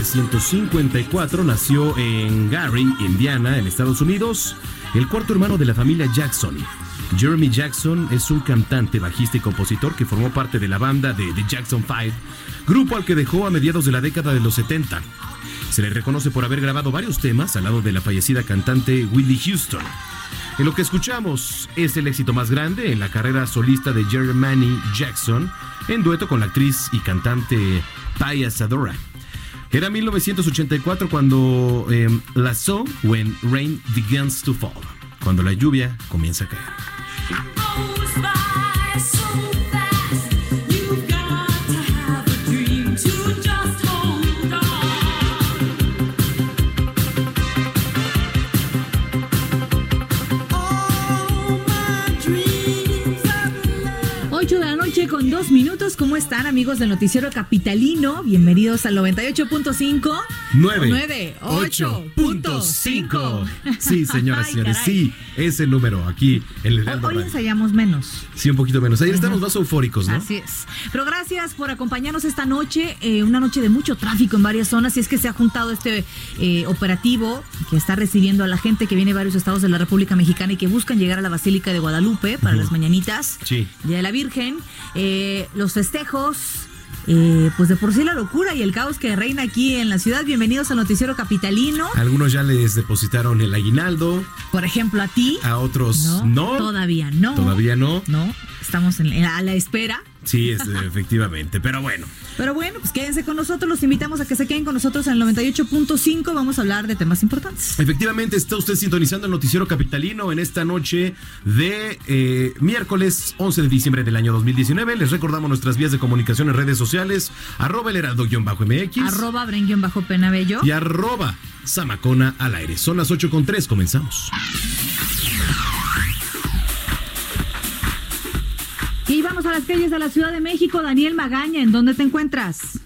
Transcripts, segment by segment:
1954 nació en Gary, Indiana, en Estados Unidos, el cuarto hermano de la familia Jackson. Jeremy Jackson es un cantante, bajista y compositor que formó parte de la banda de The Jackson Five, grupo al que dejó a mediados de la década de los 70. Se le reconoce por haber grabado varios temas al lado de la fallecida cantante Whitney Houston. En lo que escuchamos es el éxito más grande en la carrera solista de Jeremy Jackson, en dueto con la actriz y cantante Paya Sadora. Era 1984 cuando eh, la So When Rain Begins to Fall, cuando la lluvia comienza a caer. con dos minutos. ¿Cómo están, amigos del Noticiero Capitalino? Bienvenidos al 98.5. 98.5. Sí, señoras y señores, sí, ese número aquí en el Hoy, hoy ensayamos menos. Sí, un poquito menos. Ayer estamos más eufóricos, ¿no? Así es. Pero gracias por acompañarnos esta noche, eh, una noche de mucho tráfico en varias zonas. Y es que se ha juntado este eh, operativo que está recibiendo a la gente que viene de varios estados de la República Mexicana y que buscan llegar a la Basílica de Guadalupe para las mañanitas. Sí. Día de la Virgen. Eh, los festejos. Eh, pues de por sí la locura y el caos que reina aquí en la ciudad. Bienvenidos al Noticiero Capitalino. Algunos ya les depositaron el aguinaldo. Por ejemplo, a ti. A otros no. Todavía no. Todavía no. No, estamos en, a la espera. Sí, es, efectivamente, pero bueno. Pero bueno, pues quédense con nosotros, los invitamos a que se queden con nosotros en el 98.5, vamos a hablar de temas importantes. Efectivamente, está usted sintonizando el noticiero capitalino en esta noche de eh, miércoles 11 de diciembre del año 2019. Les recordamos nuestras vías de comunicación en redes sociales, arroba el heraldo-mx, arroba bren-penabello y arroba samacona al aire. Son las 8 con 3, comenzamos. Y vamos a las calles de la Ciudad de México. Daniel Magaña, ¿en dónde te encuentras?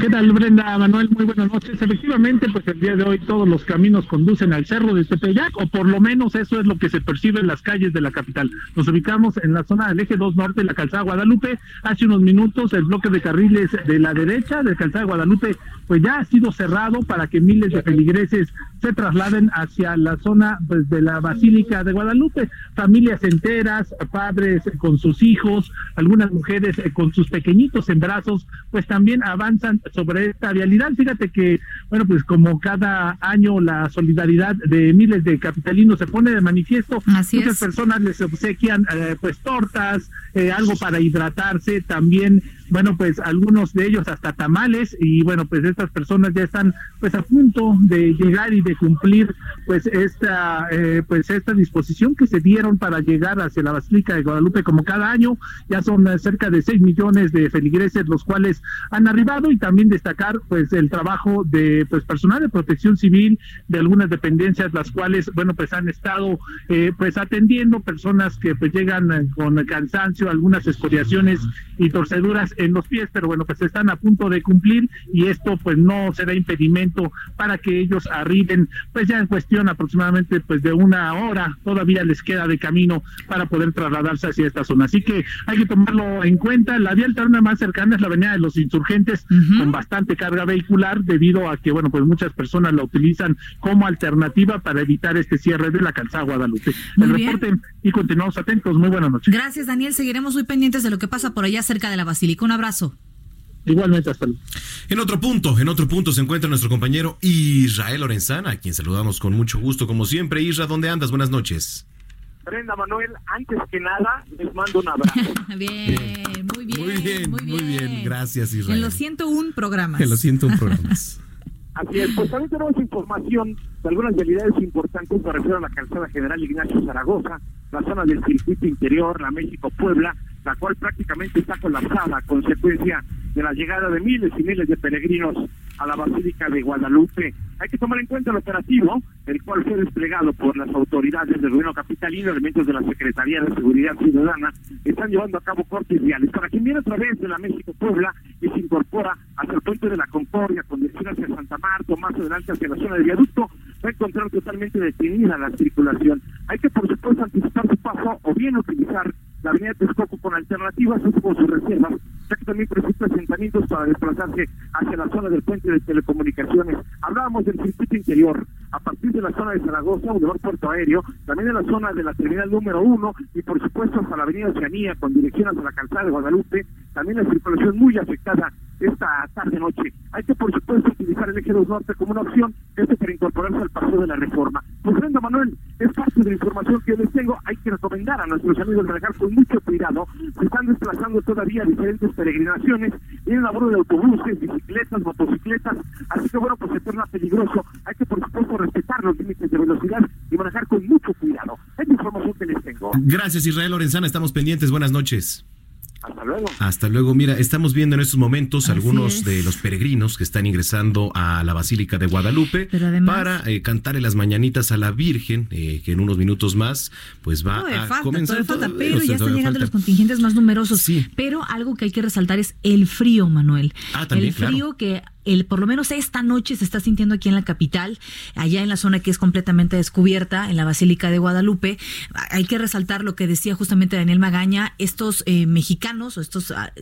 ¿Qué tal, Brenda Manuel? Muy buenas noches. Efectivamente, pues el día de hoy todos los caminos conducen al cerro de Tepeyac, o por lo menos eso es lo que se percibe en las calles de la capital. Nos ubicamos en la zona del eje 2 norte de la calzada Guadalupe. Hace unos minutos el bloque de carriles de la derecha del calzada Guadalupe pues ya ha sido cerrado para que miles de feligreses se trasladen hacia la zona pues, de la Basílica de Guadalupe. Familias enteras, padres con sus hijos, algunas mujeres con sus pequeñitos en brazos, pues también avanzan sobre esta vialidad. Fíjate que, bueno, pues como cada año la solidaridad de miles de capitalinos se pone de manifiesto, muchas personas les obsequian eh, pues tortas, eh, algo para hidratarse, también bueno, pues algunos de ellos hasta tamales y bueno, pues estas personas ya están pues a punto de llegar y de cumplir pues esta eh, pues esta disposición que se dieron para llegar hacia la Basílica de Guadalupe como cada año, ya son eh, cerca de 6 millones de feligreses los cuales han arribado y también destacar pues el trabajo de pues personal de protección civil de algunas dependencias las cuales bueno pues han estado eh, pues atendiendo personas que pues llegan con cansancio, algunas escoriaciones y torceduras en los pies, pero bueno, pues están a punto de cumplir y esto pues no será impedimento para que ellos arriben, pues ya en cuestión aproximadamente pues de una hora, todavía les queda de camino para poder trasladarse hacia esta zona. Así que hay que tomarlo en cuenta. La vía alterna más cercana es la avenida de los insurgentes con bastante carga vehicular debido a que, bueno, pues muchas personas la utilizan como alternativa para evitar este cierre de la calzada Guadalupe. El reporte y continuamos atentos. Muy buenas noches. Gracias, Daniel. Seguiremos muy pendientes de lo que pasa por allá cerca de la Basílica. Un abrazo. Igualmente, hasta luego. En otro punto, en otro punto se encuentra nuestro compañero Israel Lorenzana, a quien saludamos con mucho gusto, como siempre. Isra, ¿dónde andas? Buenas noches. Brenda Manuel, antes que nada, les mando un abrazo. bien, muy bien. Muy bien, muy bien. Gracias, Israel. En los 101 programas. En los 101 programas. Así es, pues también tenemos información de algunas realidades importantes para refiero a la calzada general Ignacio Zaragoza, la zona del circuito interior, la México-Puebla, la cual prácticamente está colapsada a consecuencia de la llegada de miles y miles de peregrinos a la Basílica de Guadalupe. Hay que tomar en cuenta el operativo, el cual fue desplegado por las autoridades del gobierno capitalino, elementos de la Secretaría de Seguridad Ciudadana, están llevando a cabo cortes viales. Para quien viene a través de la México-Puebla y se incorpora hacia el puente de la Concordia, con dirección hacia Santa Marta, más adelante hacia la zona del viaducto, va a encontrar totalmente detenida la circulación. Hay que, por supuesto, anticipar su paso o bien utilizar la avenida Texcoco con alternativas, o con sus reservas, ya que también presenta asentamientos para desplazarse hacia la zona del puente de telecomunicaciones. Hablábamos del circuito interior, a partir de la zona de Zaragoza, Boulevard Puerto Aéreo, también en la zona de la terminal número uno y por supuesto hasta la avenida Oceanía con dirección hacia la calzada de Guadalupe, también la circulación muy afectada esta tarde-noche. Hay que por supuesto utilizar el eje 2 norte como una opción, este para incorporarse al paso de la reforma. Pues Manuel, es parte de la información que les tengo, hay que recomendar a nuestros amigos manejar con mucho cuidado, se están desplazando todavía diferentes peregrinaciones, vienen a bordo de autobuses, bicicletas, motocicletas, así que bueno, pues se torna peligroso, hay que por supuesto respetar los límites de velocidad y manejar con mucho cuidado. Es la información que les tengo. Gracias Israel Lorenzana, estamos pendientes, buenas noches. Hasta luego. Hasta luego. Mira, estamos viendo en estos momentos algunos de los peregrinos que están ingresando a la Basílica de Guadalupe para eh, cantarle las mañanitas a la Virgen, eh, que en unos minutos más pues va a comenzar. Falta, pero ya están llegando los contingentes más numerosos. Sí. Pero algo que hay que resaltar es el frío, Manuel. Ah, también, el frío que el, por lo menos esta noche se está sintiendo aquí en la capital, allá en la zona que es completamente descubierta, en la Basílica de Guadalupe. Hay que resaltar lo que decía justamente Daniel Magaña, estos eh, mexicanos o estos... Ah,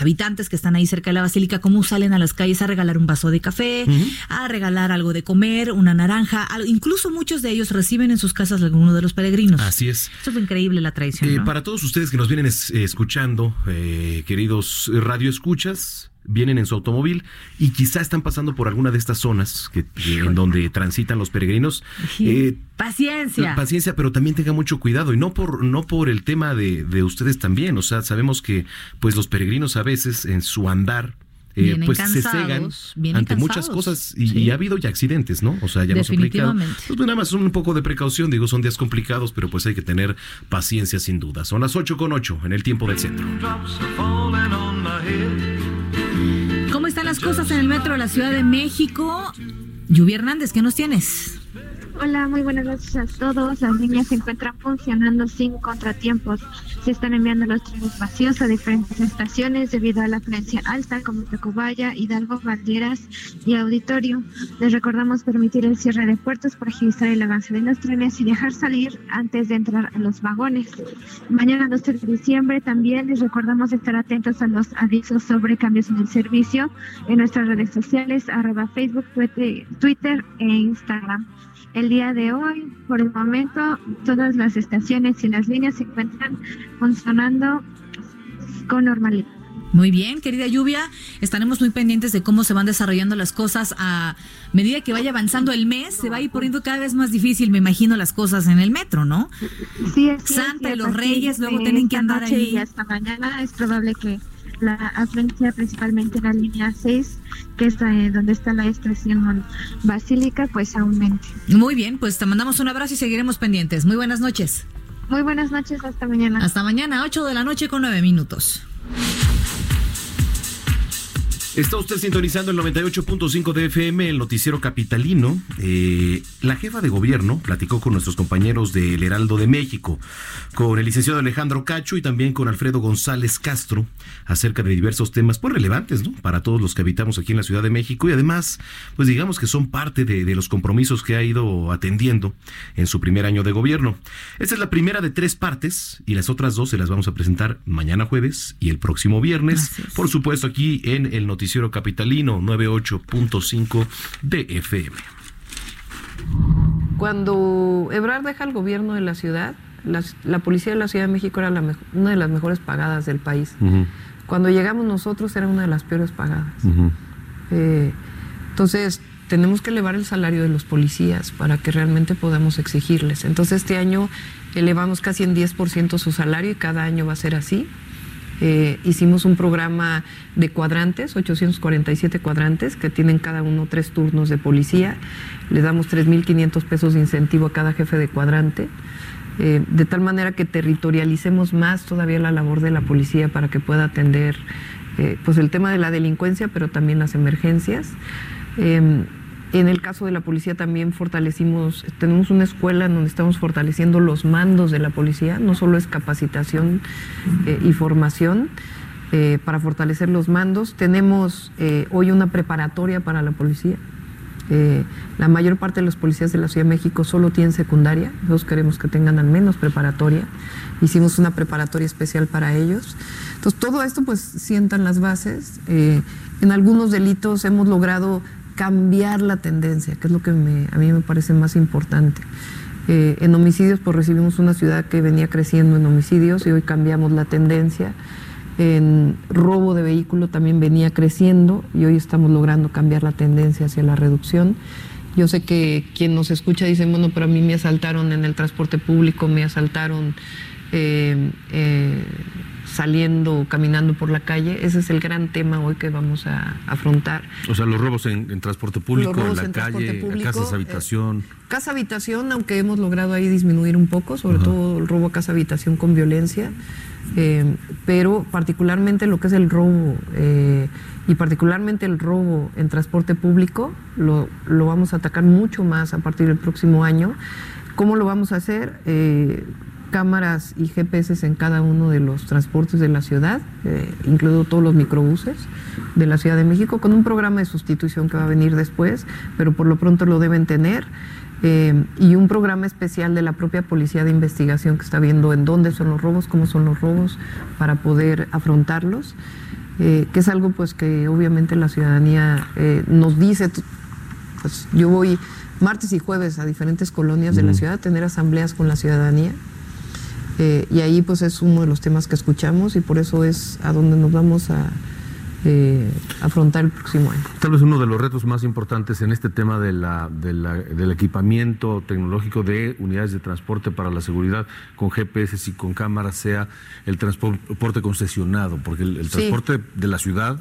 habitantes que están ahí cerca de la basílica, cómo salen a las calles a regalar un vaso de café, a regalar algo de comer, una naranja, incluso muchos de ellos reciben en sus casas alguno de los peregrinos. Así es. Eso es increíble la tradición. Eh, para todos ustedes que nos vienen escuchando, eh, queridos radioescuchas, vienen en su automóvil y quizá están pasando por alguna de estas zonas que, en donde transitan los peregrinos. Eh, paciencia. Paciencia, pero también tenga mucho cuidado y no por no por el tema de, de ustedes también. O sea, sabemos que pues los peregrinos a veces en su andar eh, pues se cegan ante muchas cosas y, ha habido ya accidentes, ¿no? O sea, ya nos ha Pues nada más un poco de precaución, digo, son días complicados, pero pues hay que tener paciencia sin duda. Son las 8 con 8 en el tiempo del centro. ¿Cómo están las cosas en el metro de la Ciudad de México? Lluvia Hernández, ¿qué nos tienes? Hola, muy buenas noches a todos. Las líneas se encuentran funcionando sin contratiempos. Se están enviando los trenes vacíos a diferentes estaciones debido a la afluencia alta como Tacubaya, Hidalgo, Valderas y Auditorio. Les recordamos permitir el cierre de puertos para agilizar el avance de los trenes y dejar salir antes de entrar a los vagones. Mañana 12 de diciembre también les recordamos estar atentos a los avisos sobre cambios en el servicio en nuestras redes sociales, arroba Facebook, Twitter e Instagram. El día de hoy, por el momento, todas las estaciones y las líneas se encuentran funcionando con normalidad. Muy bien, querida Lluvia, estaremos muy pendientes de cómo se van desarrollando las cosas a medida que vaya avanzando el mes, se va a ir poniendo cada vez más difícil, me imagino, las cosas en el metro, ¿no? Sí, Santa y los Reyes luego tienen que andar ahí. Hasta mañana es probable que la afluencia principalmente en la línea 6, que está eh, donde está la estación basílica, pues aumente. Muy bien, pues te mandamos un abrazo y seguiremos pendientes. Muy buenas noches. Muy buenas noches, hasta mañana. Hasta mañana, 8 de la noche con 9 minutos. Está usted sintonizando el 98.5 de FM, el noticiero capitalino. Eh, la jefa de gobierno platicó con nuestros compañeros del Heraldo de México, con el licenciado Alejandro Cacho y también con Alfredo González Castro acerca de diversos temas pues relevantes ¿no? para todos los que habitamos aquí en la Ciudad de México y además, pues digamos que son parte de, de los compromisos que ha ido atendiendo en su primer año de gobierno. Esta es la primera de tres partes y las otras dos se las vamos a presentar mañana jueves y el próximo viernes, por supuesto aquí en el noticiero Noticiero Capitalino 98.5 de FM. Cuando Ebrard deja el gobierno de la ciudad, la, policía de la Ciudad de México era una de las mejores pagadas del país. Cuando llegamos nosotros era una de las peores pagadas. Eh, entonces, tenemos que elevar el salario de los policías para que realmente podamos exigirles. Entonces, este año elevamos casi en 10% su salario y cada año va a ser así. Eh, hicimos un programa de cuadrantes, 847 cuadrantes, que tienen cada uno tres turnos de policía. Le damos 3.500 pesos de incentivo a cada jefe de cuadrante, eh, de tal manera que territorialicemos más todavía la labor de la policía para que pueda atender eh, pues el tema de la delincuencia, pero también las emergencias. Em, en el caso de la policía también fortalecimos, tenemos una escuela en donde estamos fortaleciendo los mandos de la policía, no solo es capacitación eh, y formación eh, para fortalecer los mandos, tenemos eh, hoy una preparatoria para la policía. la mayor parte de los policías de la Ciudad de México solo tienen secundaria, nosotros queremos que tengan al menos preparatoria. Hicimos una preparatoria especial para ellos. Entonces, todo esto pues sientan las bases. en algunos delitos hemos logrado cambiar la tendencia, que es lo que a mí me parece más importante. Eh, en homicidios, pues recibimos una ciudad que venía creciendo en homicidios y hoy cambiamos la tendencia. En robo de vehículo también venía creciendo y hoy estamos logrando cambiar la tendencia hacia la reducción. Yo sé que quien nos escucha dice, bueno, pero a mí me asaltaron en el transporte público, me asaltaron eh, eh, saliendo, caminando por la calle. Ese es el gran tema hoy que vamos a afrontar. O sea, los robos en, transporte público, en la calle, casas habitación. Eh, casa habitación, aunque hemos logrado ahí disminuir un poco, sobre todo el robo a casa habitación con violencia, eh, pero particularmente lo que es el robo eh, y particularmente el robo en transporte público lo, lo, vamos a atacar mucho más a partir del próximo año. ¿Cómo lo vamos a hacer? Cámaras y GPS en cada uno de los transportes de la ciudad, eh, incluido todos los microbuses de la Ciudad de México, con un programa de sustitución que va a venir después, pero por lo pronto lo deben tener. Eh, y un programa especial de la propia Policía de Investigación que está viendo en dónde son los robos, cómo son los robos, para poder afrontarlos, eh, que es algo pues que obviamente la ciudadanía nos dice, pues yo voy martes y jueves a diferentes colonias de la ciudad a tener asambleas con la ciudadanía eh, y ahí pues es uno de los temas que escuchamos y por eso es a donde nos vamos a eh, afrontar el próximo año. Tal vez uno de los retos más importantes en este tema de la, del equipamiento tecnológico de unidades de transporte para la seguridad con GPS y con cámaras sea el transporte concesionado, porque el, transporte de la ciudad...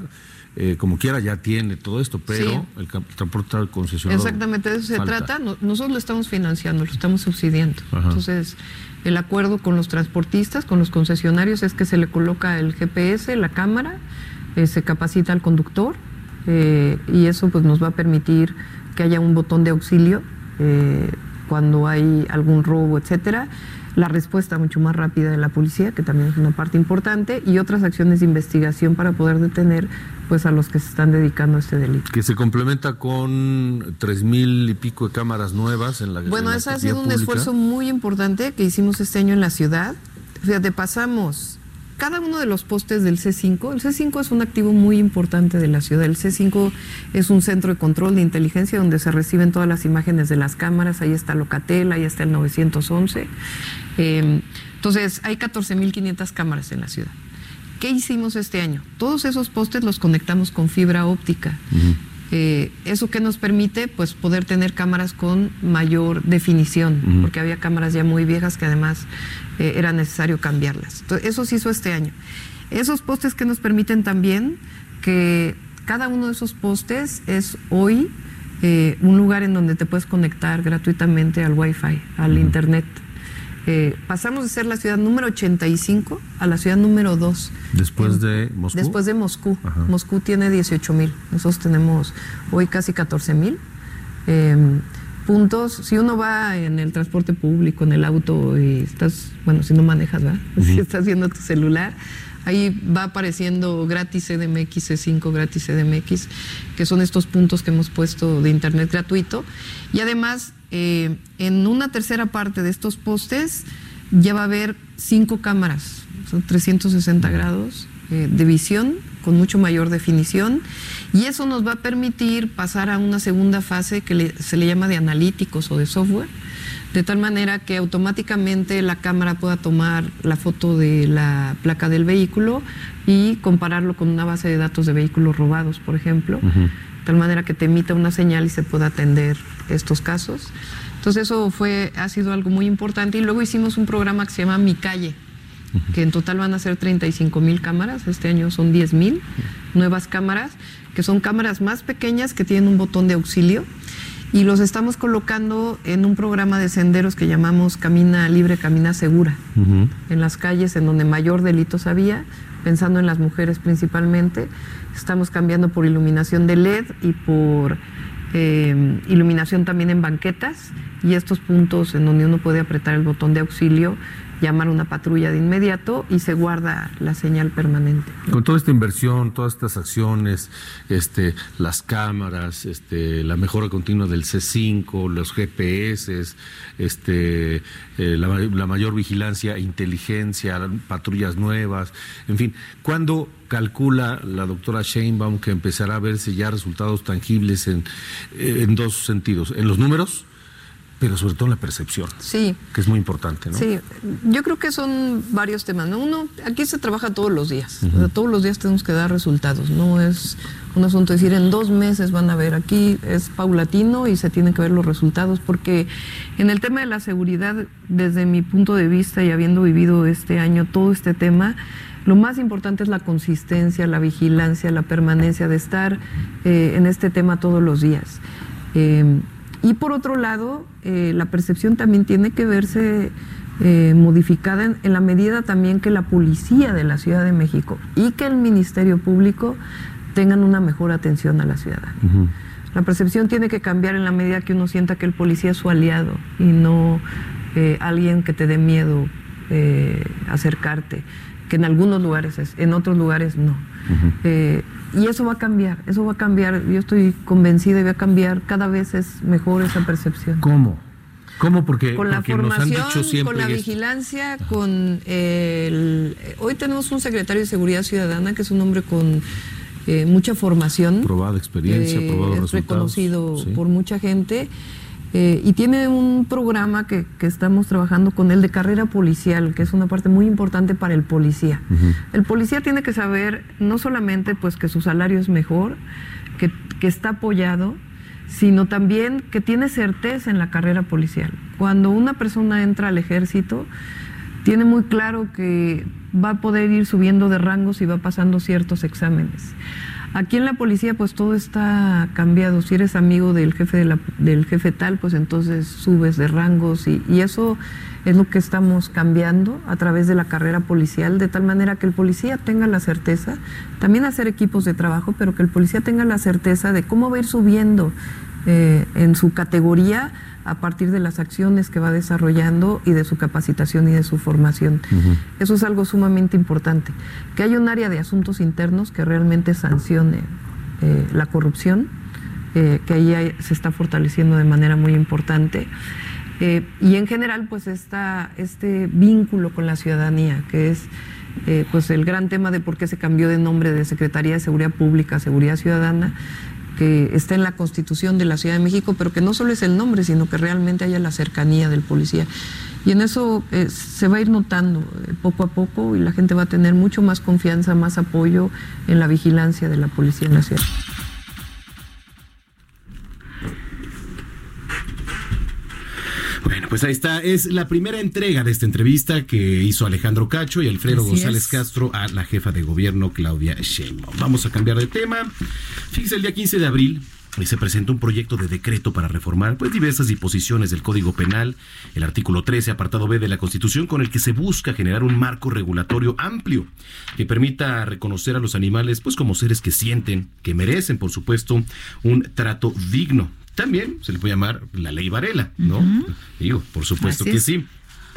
Eh, como quiera ya tiene todo esto, pero el transporte concesionado. Exactamente, de eso se trata. nosotros lo estamos financiando, lo estamos subsidiando. Entonces, el acuerdo con los transportistas, con los concesionarios, es que se le coloca el GPS, la cámara, eh, se capacita al conductor eh, y eso pues nos va a permitir que haya un botón de auxilio cuando hay algún robo, etcétera la respuesta mucho más rápida de la policía, que también es una parte importante, y otras acciones de investigación para poder detener pues a los que se están dedicando a este delito. Que se complementa con tres mil y pico de cámaras nuevas en la Bueno, ese ha sido un esfuerzo muy importante que hicimos este año en la ciudad. Fíjate, pasamos cada uno de los postes del C5, el C5 es un activo muy importante de la ciudad. El C5 es un centro de control de inteligencia donde se reciben todas las imágenes de las cámaras. Ahí está Locatel, ahí está el 911. Em, entonces, hay 14.500 cámaras en la ciudad. ¿Qué hicimos este año? Todos esos postes los conectamos con fibra óptica. Eh, ¿Eso que nos permite? Pues poder tener cámaras con mayor definición, porque había cámaras ya muy viejas que además eh, era necesario cambiarlas. Entonces, eso se hizo este año. Esos postes que nos permiten también que cada uno de esos postes es hoy eh, un lugar en donde te puedes conectar gratuitamente al Wi-Fi, al Internet. Eh, pasamos de ser la ciudad número 85 a la ciudad número 2. Después de Moscú. Después de Moscú. Moscú tiene 18 mil. Nosotros tenemos hoy casi 14 mil. Em, puntos, si uno va en el transporte público, en el auto y estás, bueno, si no manejas, ¿verdad? Si estás viendo tu celular, ahí va apareciendo gratis CDMX, C5 gratis CDMX, que son estos puntos que hemos puesto de internet gratuito. Y además eh, en una tercera parte de estos postes ya va a haber cinco cámaras, son 360 grados eh, de visión con mucho mayor definición. Y eso nos va a permitir pasar a una segunda fase que se le llama de analíticos o de software, de tal manera que automáticamente la cámara pueda tomar la foto de la placa del vehículo y compararlo con una base de datos de vehículos robados, por ejemplo tal manera que te emita una señal y se pueda atender estos casos. Entonces eso fue, ha sido algo muy importante. Y luego hicimos un programa que se llama Mi Calle, que en total van a ser 35 mil cámaras, este año son 10 mil nuevas cámaras, que son cámaras más pequeñas que tienen un botón de auxilio y los estamos colocando en un programa de senderos que llamamos Camina Libre, Camina Segura, en las calles en donde mayor delitos había, pensando en las mujeres principalmente. Estamos cambiando por iluminación de LED y por eh, iluminación también en banquetas y estos puntos en donde uno puede apretar el botón de auxilio llamar una patrulla de inmediato y se guarda la señal permanente. Con toda esta inversión, todas estas acciones, este, las cámaras, este, la mejora continua del C5, los GPS, este, eh, la, mayor vigilancia, inteligencia, patrullas nuevas, en fin, ¿cuándo calcula la doctora Sheinbaum que empezará a verse ya resultados tangibles en, en dos sentidos? ¿En los números? Pero sobre todo en la percepción. Sí. Que es muy importante, ¿no? Sí, yo creo que son varios temas, ¿no? Uno, aquí se trabaja todos los días, todos los días tenemos que dar resultados, no es un asunto de decir en dos meses van a ver, aquí es paulatino y se tienen que ver los resultados, porque en el tema de la seguridad, desde mi punto de vista y habiendo vivido este año todo este tema, lo más importante es la consistencia, la vigilancia, la permanencia de estar eh, en este tema todos los días. Eh, y por otro lado, eh, la percepción también tiene que verse eh, modificada en, la medida también que la policía de la Ciudad de México y que el Ministerio Público tengan una mejor atención a la ciudadanía. La percepción tiene que cambiar en la medida que uno sienta que el policía es su aliado y no eh, alguien que te dé miedo acercarte, que en algunos lugares es, en otros lugares no. Y eso va a cambiar, eso va a cambiar. Yo estoy convencida y va a cambiar. Cada vez es mejor esa percepción. ¿Cómo? ¿Cómo? Porque, con la formación, nos han dicho siempre con la vigilancia, con el... Hoy tenemos un secretario de Seguridad Ciudadana que es un hombre con eh, mucha formación. Probada experiencia, eh, probado resultados. reconocido por mucha gente. Eh, y tiene un programa que, estamos trabajando con él de carrera policial, que es una parte muy importante para el policía. El policía tiene que saber no solamente pues que su salario es mejor, que, que está apoyado, sino también que tiene certeza en la carrera policial. Cuando una persona entra al ejército, tiene muy claro que va a poder ir subiendo de rangos y va pasando ciertos exámenes. Aquí en la policía pues todo está cambiado. Si eres amigo del jefe, de del jefe tal, pues entonces subes de rangos y, eso es lo que estamos cambiando a través de la carrera policial, de tal manera que el policía tenga la certeza, también hacer equipos de trabajo, pero que el policía tenga la certeza de cómo va a ir subiendo eh, en su categoría a partir de las acciones que va desarrollando y de su capacitación y de su formación. Eso es algo sumamente importante. Que haya un área de asuntos internos que realmente sancione eh, la corrupción, eh, que ahí se está fortaleciendo de manera muy importante. Eh, y en general, pues esta, este vínculo con la ciudadanía, que es pues el gran tema de por qué se cambió de nombre de Secretaría de Seguridad Pública a Seguridad Ciudadana, que está en la Constitución de la Ciudad de México, pero que no solo es el nombre, sino que realmente haya la cercanía del policía. Y en eso eh, se va a ir notando eh, poco a poco y la gente va a tener mucho más confianza, más apoyo en la vigilancia de la policía en la ciudad. Bueno, pues ahí está. Es la primera entrega de esta entrevista que hizo Alejandro Cacho y Alfredo González Castro a la jefa de gobierno Claudia Sheinbaum. Vamos a cambiar de tema. Fíjese, el día 15 de abril se presentó un proyecto de decreto para reformar pues, diversas disposiciones del Código Penal, el artículo 13, apartado B de la Constitución, con el que se busca generar un marco regulatorio amplio que permita reconocer a los animales pues como seres que sienten, que merecen, por supuesto, un trato digno. También se le puede llamar la ley Varela, ¿no? Digo, por supuesto que sí.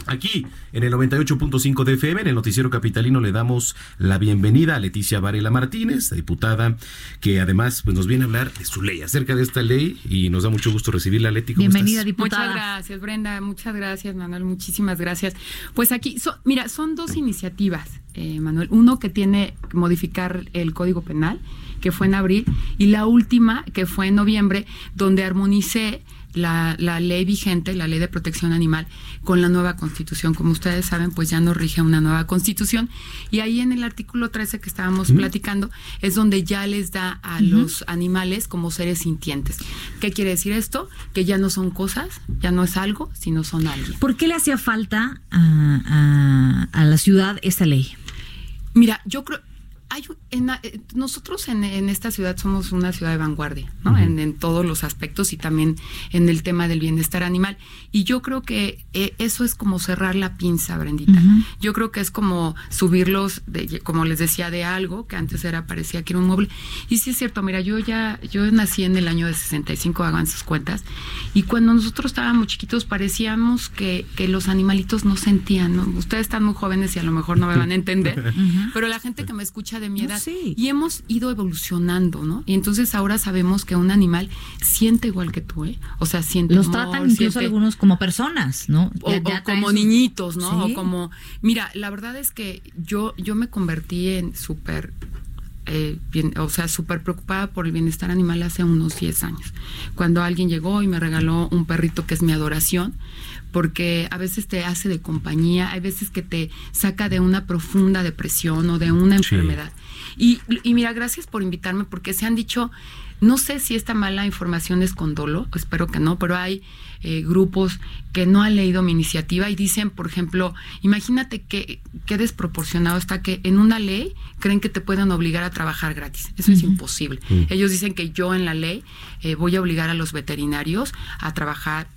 Aquí, en el 98.5 de FM, en el Noticiero Capitalino, le damos la bienvenida a Leticia Varela Martínez, diputada, que además pues, nos viene a hablar de su ley, acerca de esta ley, y nos da mucho gusto recibirla, Leti. Bienvenida, diputada. Muchas gracias, Brenda. Muchas gracias, Manuel. Muchísimas gracias. Pues aquí, mira, son dos iniciativas, eh, Manuel. Uno que tiene que modificar el Código Penal, que fue en abril, y la última, que fue en noviembre, donde armonicé la, la, ley vigente, la ley de protección animal, con la nueva constitución. Como ustedes saben, pues ya nos rige una nueva constitución. Y ahí en el artículo 13 que estábamos platicando es donde ya les da a los animales como seres sintientes. ¿Qué quiere decir esto? Que ya no son cosas, ya no es algo, sino son alguien. ¿Por qué le hacía falta a, a, a la ciudad esta ley? Mira, yo creo, hay, en, eh, nosotros en, esta ciudad somos una ciudad de vanguardia, ¿no? en, todos los aspectos y también en el tema del bienestar animal. Y yo creo que eh, eso es como cerrar la pinza, Brendita. Yo creo que es como subirlos, de, como les decía, de algo que antes era parecía que era un mueble. Y sí es cierto, mira, yo ya, yo nací en el año de 65, hagan sus cuentas, y cuando nosotros estábamos chiquitos parecíamos que, que los animalitos no sentían, ¿no? Ustedes están muy jóvenes y a lo mejor no me van a entender, pero la gente que me escucha de mi edad. Y hemos ido evolucionando, ¿no? Y entonces ahora sabemos que un animal siente igual que tú, ¿eh? O sea, siente. Los tratan incluso algunos como personas, ¿no? O, como niñitos, ¿no? O como. Mira, la verdad es que yo, yo me convertí en súper eh, o sea, súper preocupada por el bienestar animal hace unos 10 años. Cuando alguien llegó y me regaló un perrito que es mi adoración, porque a veces te hace de compañía, hay veces que te saca de una profunda depresión o de una enfermedad. Y, y mira, gracias por invitarme, porque se han dicho, no sé si esta mala información es con dolo, espero que no, pero hay eh, grupos que no han leído mi iniciativa y dicen, por ejemplo, imagínate que, qué desproporcionado está que en una ley creen que te pueden obligar a trabajar gratis. Eso es imposible. Ellos dicen que yo en la ley eh, voy a obligar a los veterinarios a trabajar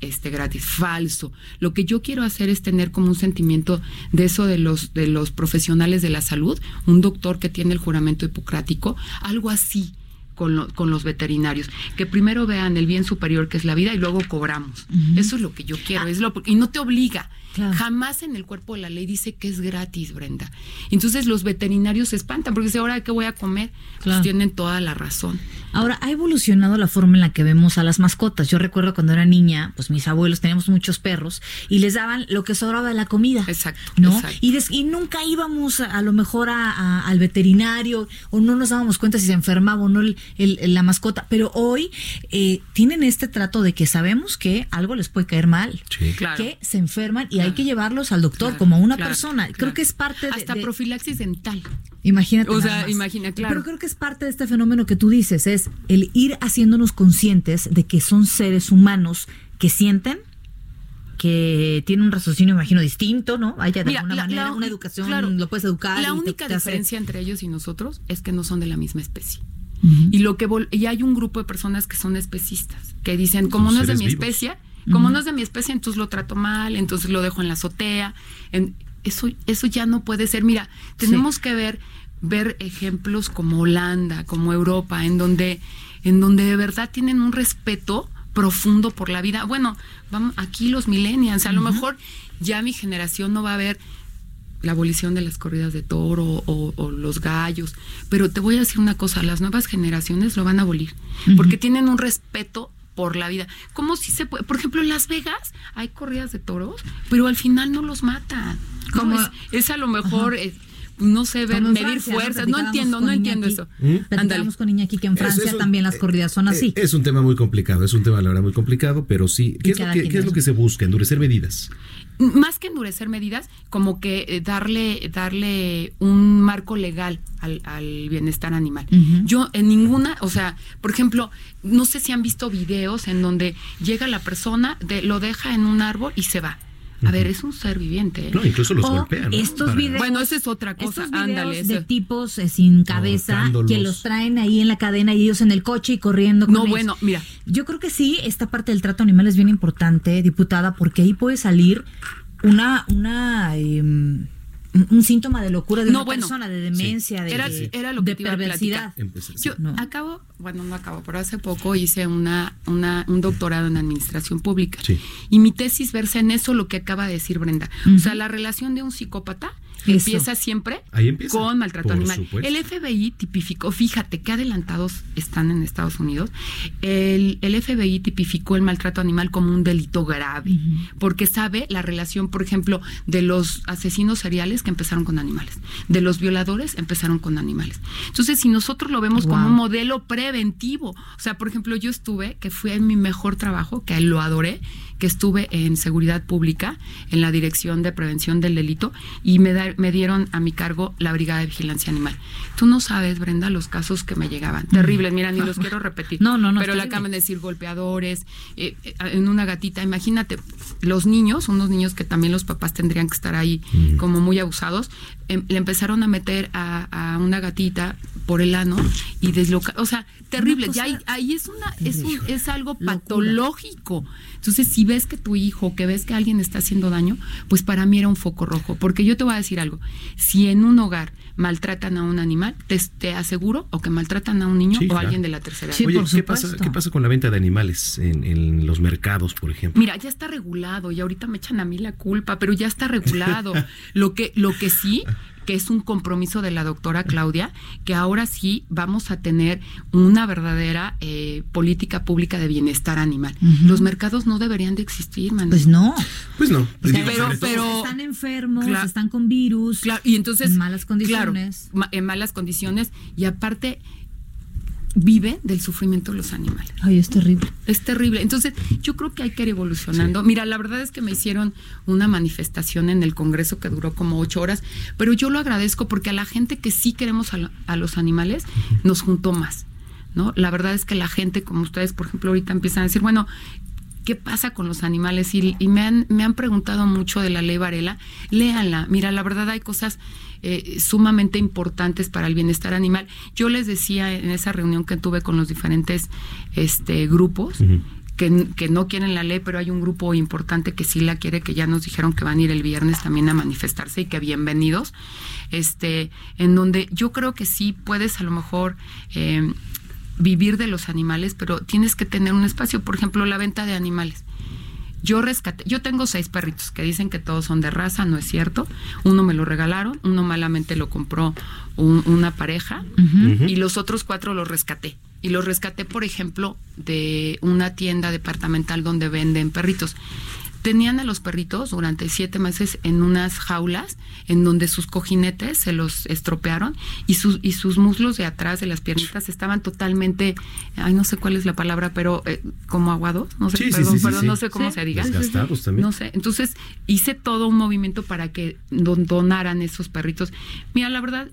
este gratis falso lo que yo quiero hacer es tener como un sentimiento de eso de los de los profesionales de la salud un doctor que tiene el juramento hipocrático algo así con, con, los veterinarios, que primero vean el bien superior que es la vida y luego cobramos. Eso es lo que yo quiero, es lo y no te obliga. Jamás en el cuerpo de la ley dice que es gratis, Brenda. Entonces los veterinarios se espantan porque dicen, ahora qué voy a comer, pues tienen toda la razón. Ahora, ha evolucionado la forma en la que vemos a las mascotas. Yo recuerdo cuando era niña, pues mis abuelos teníamos muchos perros y les daban lo que sobraba de la comida. Exacto. ¿no? Y, y, nunca íbamos a, lo mejor a, al veterinario o no nos dábamos cuenta si se enfermaba o no el, la mascota. Pero hoy eh, tienen este trato de que sabemos que algo les puede caer mal, que se enferman y hay que llevarlos al doctor como una persona. Creo que es parte de... Hasta profilaxis dental. Imagínate. O sea, imagina, claro. Pero creo que es parte de este fenómeno que tú dices, es el ir haciéndonos conscientes de que son seres humanos que sienten, que tienen un raciocinio, imagino, distinto, ¿no? Vaya, de alguna manera, una educación, lo puedes educar. La única diferencia entre ellos y nosotros es que no son de la misma especie. Y lo que y hay un grupo de personas que son especistas, que dicen, como no es de mi especie, como no es de mi especie, entonces lo trato mal, entonces lo dejo en la azotea. En, eso, eso ya no puede ser. Mira, tenemos que ver ver ejemplos como Holanda, como Europa, en donde, en donde de verdad tienen un respeto profundo por la vida. Bueno, vamos, aquí los millennials, a lo mejor ya mi generación no va a ver la abolición de las corridas de toro o, los gallos, pero te voy a decir una cosa, las nuevas generaciones lo van a abolir, porque tienen un respeto por la vida. Como si se puede, por ejemplo, en Las Vegas hay corridas de toros, pero al final no los matan. Como es, a lo mejor no sé, ver, medir fuerzas. No entiendo, no entiendo eso. ¿Mm? con Iñaki que en Francia también las corridas son así. Es un tema muy complicado, es un tema, la verdad, muy complicado, pero sí. ¿Qué, es lo, que, ¿qué es lo que se busca? ¿Endurecer medidas? Más que endurecer medidas, como que eh, darle, darle un marco legal al, bienestar animal. Yo en ninguna, o sea, por ejemplo, no sé si han visto videos en donde llega la persona, de, lo deja en un árbol y se va a ver, es un ser viviente. ¿eh? No, incluso los golpean. Estos videos, bueno, esa es otra cosa. Estos videos de tipos eh, sin cabeza que los traen ahí en la cadena y ellos en el coche y corriendo. no, bueno, mira. Yo creo que sí, esta parte del trato animal es bien importante, diputada, porque ahí puede salir una, una em, un síntoma de locura de una persona, de demencia, de, era, lo que perversidad. Yo acabo, bueno, no acabo, pero hace poco hice una, una un doctorado en administración pública. Y mi tesis versa en eso lo que acaba de decir Brenda. O sea, la relación de un psicópata empieza siempre con maltrato animal. El FBI tipificó, fíjate qué adelantados están en Estados Unidos. El, FBI tipificó el maltrato animal como un delito grave, porque sabe la relación, por ejemplo, de los asesinos seriales que empezaron con animales, de los violadores empezaron con animales. Entonces, si nosotros lo vemos como un modelo preventivo, o sea, por ejemplo, yo estuve, que fue mi mejor trabajo, que lo adoré, que estuve en seguridad pública, en la Dirección de Prevención del Delito, y me, me dieron a mi cargo la Brigada de Vigilancia Animal. Tú no sabes, Brenda, los casos que me llegaban. Mm. Terribles, mira, ni los quiero repetir. No, no, no. Pero le acaban de decir golpeadores, eh, eh, en una gatita. Imagínate, los niños, unos niños que también los papás tendrían que estar ahí mm. como muy abusados, em, le empezaron a meter a, una gatita por el ano y deslocar. O sea, terrible. Ya ahí, es, una, es, es algo patológico. Entonces, si ves que tu hijo, que ves que alguien está haciendo daño, pues para mí era un foco rojo. Porque yo te voy a decir algo, si en un hogar maltratan a un animal, te, aseguro o que maltratan a un niño o a alguien de la tercera edad. Oye, ¿qué pasa, ¿qué pasa con la venta de animales en, en, los mercados, por ejemplo? Mira, ya está regulado y ahorita me echan a mí la culpa, pero ya está regulado. lo que, lo que sí que es un compromiso de la doctora Claudia, que ahora sí vamos a tener una verdadera eh, política pública de bienestar animal. Los mercados no deberían de existir, man. Pues no. Pues no. pero, pero, están enfermos, están con virus, claro, y entonces en malas condiciones. en malas condiciones y aparte vive del sufrimiento de los animales. Ay, es terrible. Es terrible. Entonces, yo creo que hay que ir evolucionando. Mira, la verdad es que me hicieron una manifestación en el Congreso que duró como ocho horas, pero yo lo agradezco porque a la gente que sí queremos a, los animales nos juntó más. ¿No? La verdad es que la gente, como ustedes, por ejemplo, ahorita empiezan a decir, bueno, ¿qué pasa con los animales? Y, me, han, me han preguntado mucho de la ley Varela. Léanla. Mira, la verdad hay cosas eh, sumamente importantes para el bienestar animal. Yo les decía en esa reunión que tuve con los diferentes este, grupos. Que, que, no quieren la ley, pero hay un grupo importante que sí la quiere, que ya nos dijeron que van a ir el viernes también a manifestarse y que bienvenidos, este, en donde yo creo que sí puedes a lo mejor eh, vivir de los animales, pero tienes que tener un espacio, por ejemplo, la venta de animales. Yo rescaté, yo tengo seis perritos que dicen que todos son de raza, no es cierto. Uno me lo regalaron, uno malamente lo compró una pareja y los otros cuatro los rescaté. Y los rescaté, por ejemplo, de una tienda departamental donde venden perritos tenían a los perritos durante siete meses en unas jaulas en donde sus cojinetes se los estropearon y sus y sus muslos de atrás de las piernitas estaban totalmente ay no sé cuál es la palabra pero eh, como aguados no sé perdón, no sé cómo se diga. También. no sé entonces hice todo un movimiento para que donaran esos perritos. Mira la verdad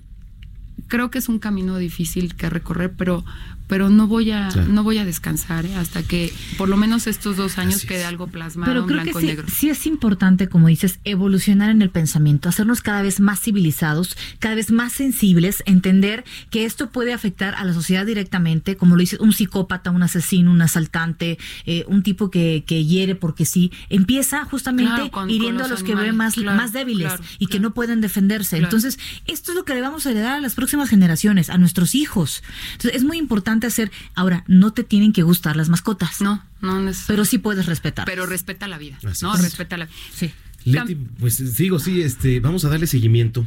creo que es un camino difícil que recorrer pero pero no voy a no voy a descansar ¿eh? hasta que por lo menos estos dos años quede algo plasmado pero creo en blanco que y sí, negro. sí es importante, como dices, evolucionar en el pensamiento, hacernos cada vez más civilizados, cada vez más sensibles, entender que esto puede afectar a la sociedad directamente, como lo dice un psicópata, un asesino, un asaltante, eh, un tipo que, que hiere porque sí, empieza justamente Claro, con- hiriendo con a los que ven más, más débiles claro, y que no pueden defenderse. Claro. Entonces, esto es lo que le vamos a heredar a las próximas generaciones, a nuestros hijos. Entonces, es muy importante hacer, ahora, no te tienen que gustar las mascotas. No, no necesariamente. Pero sí puedes respetar. Pero respeta la vida, Así ¿no? es. Respeta la Sí. Leti, pues sigo, sí, este, vamos a darle seguimiento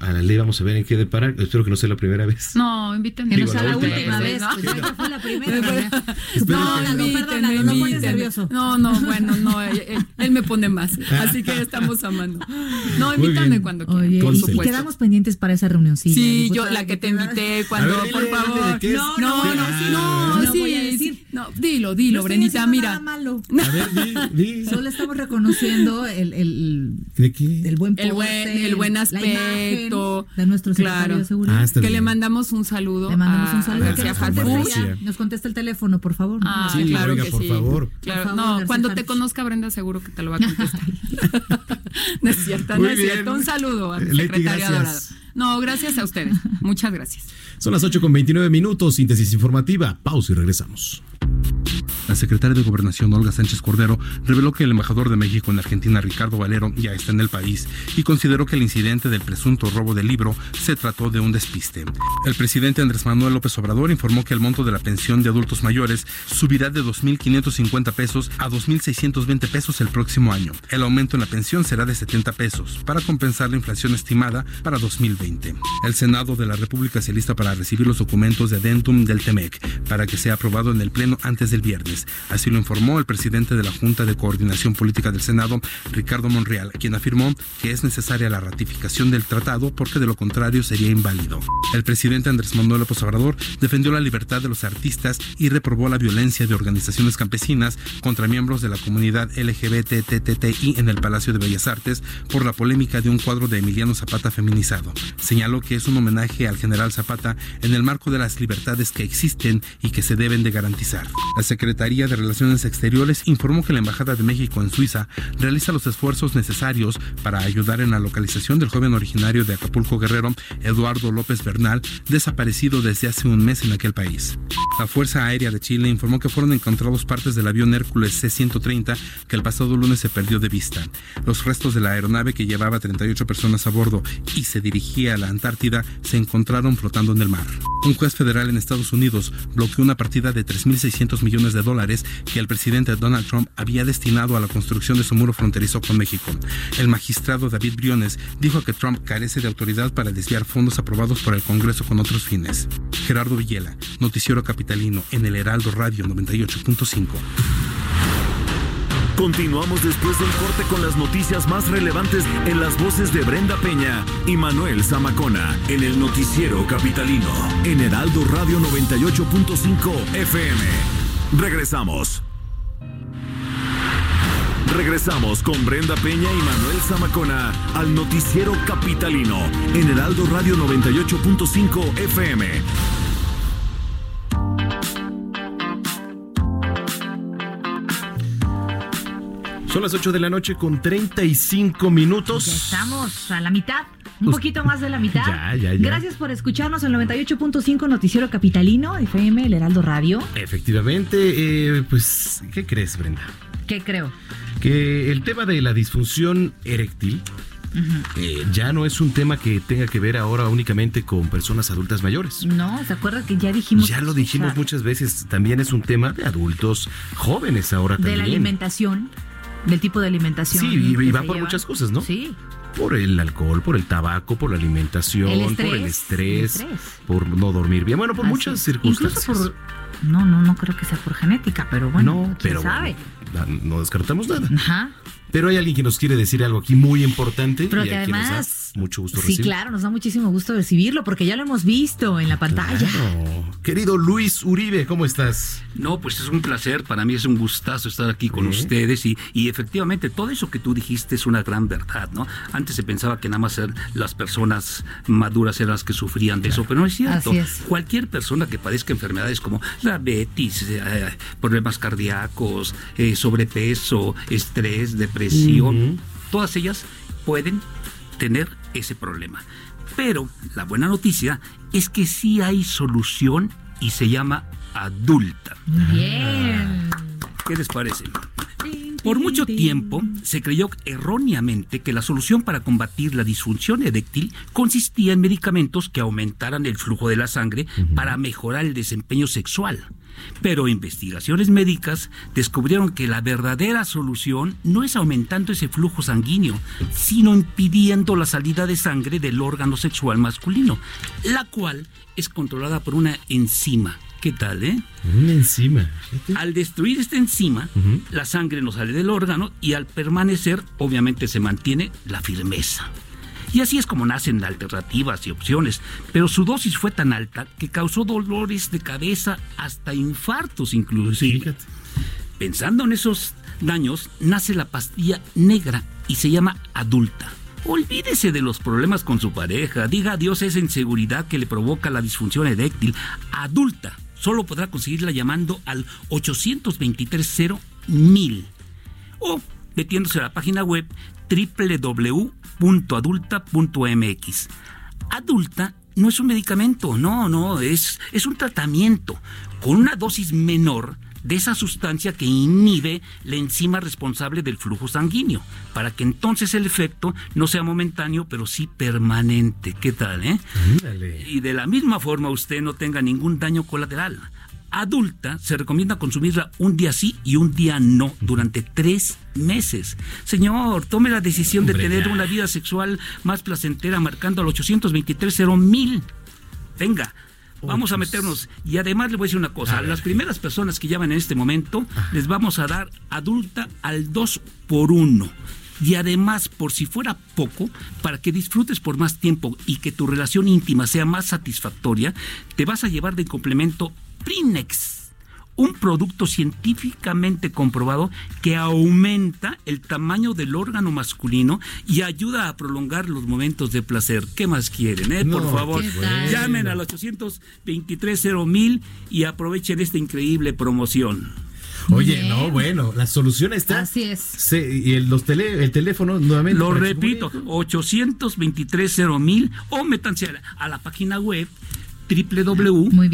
a la ley, vamos a ver en qué depara. Espero que no sea la primera vez. No, invítenme. Que no Digo, sea la la última última vez, vez. ¿no? pues fue la primera. Espero No, no. Perdónalo, pones invítenme. nervioso. No, no, bueno, no, él, me pone más, así que estamos amando. No, Muy invítame cuando quieras, y- quedamos pendientes para esa reunioncilla. Sí, yo diputada, la que te invité cuando, A ver, por favor. No, no, Sí. no, sí, no, No sí, a sí. Decir. No, dilo, dilo, No Brenita, mira. nada malo. A ver, di, di. Solo estamos reconociendo el, el, ¿De qué? el buen El buen, porte, el buen aspecto. de nuestro secretario Claro. de seguridad. Ah, Que bien. le mandamos un saludo. Le mandamos a- un saludo. a García García. nos contesta el teléfono, por favor. Ah, Sí, claro oiga, que por sí. favor. Claro, Por favor, no, García cuando te conozca Brenda seguro que te lo va a contestar. no es cierto, no es bien. cierto. Un saludo al Leti, secretario gracias. adorado. No, gracias a ustedes. Muchas gracias. Son las 8 con 29 minutos, síntesis informativa. Pausa y regresamos. La secretaria de Gobernación, Olga Sánchez Cordero, reveló que el embajador de México en Argentina, Ricardo Valero, ya está en el país y consideró que el incidente del presunto robo del libro se trató de un despiste. El presidente Andrés Manuel López Obrador informó que el monto de la pensión de adultos mayores subirá de 2.550 pesos a 2.620 pesos el próximo año. El aumento en la pensión será de 70 pesos para compensar la inflación estimada para 2020. El Senado de la República se lista para recibir los documentos de adentum del TEMEC para que sea aprobado en el Pleno antes del viernes. Así lo informó el presidente de la Junta de Coordinación Política del Senado, Ricardo Monreal, quien afirmó que es necesaria la ratificación del tratado porque de lo contrario sería inválido. El presidente Andrés Manuel López Obrador defendió la libertad de los artistas y reprobó la violencia de organizaciones campesinas contra miembros de la comunidad LGBTTTI en el Palacio de Bellas Artes por la polémica de un cuadro de Emiliano Zapata feminizado. Señaló que es un homenaje al general Zapata en el marco de las libertades que existen y que se deben de garantizar. La Secretaría de Relaciones Exteriores informó que la Embajada de México en Suiza realiza los esfuerzos necesarios para ayudar en la localización del joven originario de Acapulco Guerrero, Eduardo López Bernal, desaparecido desde hace un mes en aquel país. La Fuerza Aérea de Chile informó que fueron encontrados partes del avión Hércules C-130 que el pasado lunes se perdió de vista. Los restos de la aeronave que llevaba 38 personas a bordo y se dirigía a la Antártida se encontraron flotando en el mar. Un juez federal en Estados Unidos bloqueó una partida de 3.600 millones de dólares que el presidente Donald Trump había destinado a la construcción de su muro fronterizo con México. El magistrado David Briones dijo que Trump carece de autoridad para desviar fondos aprobados por el Congreso con otros fines. Gerardo Villela, Noticiero Capitalino en el Heraldo Radio 98.5. Continuamos después del corte con las noticias más relevantes en las voces de Brenda Peña y Manuel Zamacona en el noticiero capitalino en Heraldo Radio 98.5 FM. Regresamos. Regresamos con Brenda Peña y Manuel Zamacona al noticiero capitalino en Heraldo Radio 98.5 FM. Son las 8 de la noche con 35 minutos. Ya estamos a la mitad, un poquito más de la mitad. Ya, ya, ya. Gracias por escucharnos en 98.5 Noticiero Capitalino, FM, el Heraldo Radio. Efectivamente, eh, pues, ¿qué crees, Brenda? ¿Qué creo? Que el tema de la disfunción eréctil eh, ya no es un tema que tenga que ver ahora únicamente con personas adultas mayores. No, ¿se acuerda que ya dijimos? Ya lo dijimos muchas veces, también es un tema de adultos jóvenes ahora De también. la alimentación, del tipo de alimentación. Sí, y, va por lleva. muchas cosas, ¿no? Sí. Por el alcohol, por el tabaco, por la alimentación, El por el estrés, el estrés. por no dormir bien, bueno, por Así muchas circunstancias. Incluso por. No, no, no creo que sea por genética, pero bueno. no, ¿quién pero sabe? bueno, no descartamos nada. Ajá. Pero hay alguien que nos quiere decir algo aquí muy importante. Pero y que aquí nos da además. mucho gusto Sí, recibir. claro, nos da muchísimo gusto recibirlo porque ya lo hemos visto en la pantalla. Claro. Querido Luis Uribe, ¿cómo estás? No, pues es un placer, para mí es un gustazo estar aquí con ¿Eh? ustedes y, y efectivamente todo eso que tú dijiste es una gran verdad, ¿no? Antes se pensaba que nada más las personas maduras eran las que sufrían de eso, pero no es cierto. Así es. Cualquier persona que padezca enfermedades como diabetes, eh, problemas cardíacos, eh, sobrepeso, estrés, depresión, todas ellas pueden tener ese problema. Pero la buena noticia es que sí hay solución y se llama adulta. Bien. ¿Qué les parece? Por mucho tiempo se creyó erróneamente que la solución para combatir la disfunción eréctil consistía en medicamentos que aumentaran el flujo de la sangre para mejorar el desempeño sexual. Pero investigaciones médicas descubrieron que la verdadera solución no es aumentando ese flujo sanguíneo, sino impidiendo la salida de sangre del órgano sexual masculino, la cual es controlada por una enzima. ¿Qué tal, eh? Una enzima. Al destruir esta enzima, la sangre no sale del órgano y al permanecer, obviamente se mantiene la firmeza. Y así es como nacen alternativas y opciones, pero su dosis fue tan alta que causó dolores de cabeza hasta infartos inclusive. Fíjate. Pensando en esos daños, nace la pastilla negra y se llama adulta. Olvídese de los problemas con su pareja, diga adiós a esa inseguridad que le provoca la disfunción eréctil. Adulta, solo podrá conseguirla llamando al 823 mil o metiéndose a la página web www.adulta.mx. Adulta no es un medicamento, no, no, es, es un tratamiento con una dosis menor de esa sustancia que inhibe la enzima responsable del flujo sanguíneo, para que entonces el efecto no sea momentáneo, pero sí permanente. ¿Qué tal, eh? Y de la misma forma usted no tenga ningún daño colateral. Adulta se recomienda consumirla un día sí y un día no durante tres meses. Señor, tome la decisión de tener ya. una vida sexual más placentera marcando al 823 mil. Venga. Vamos a pues. meternos. Y además le voy a decir una cosa. A las primeras personas que llaman en este momento, les vamos a dar adulta al 2 por 1 Y además, por si fuera poco, para que disfrutes por más tiempo y que tu relación íntima sea más satisfactoria, te vas a llevar de complemento Prinex, un producto científicamente comprobado que aumenta el tamaño del órgano masculino y ayuda a prolongar los momentos de placer. ¿Qué más quieren, eh? Por favor, llamen al 823 mil y aprovechen esta increíble promoción. Oye, Bien. no, bueno, la solución está. Así es. Se- y el, los tele, el teléfono nuevamente. Lo repito, comuniquen. 823 mil o métanse a la, a la página web Muy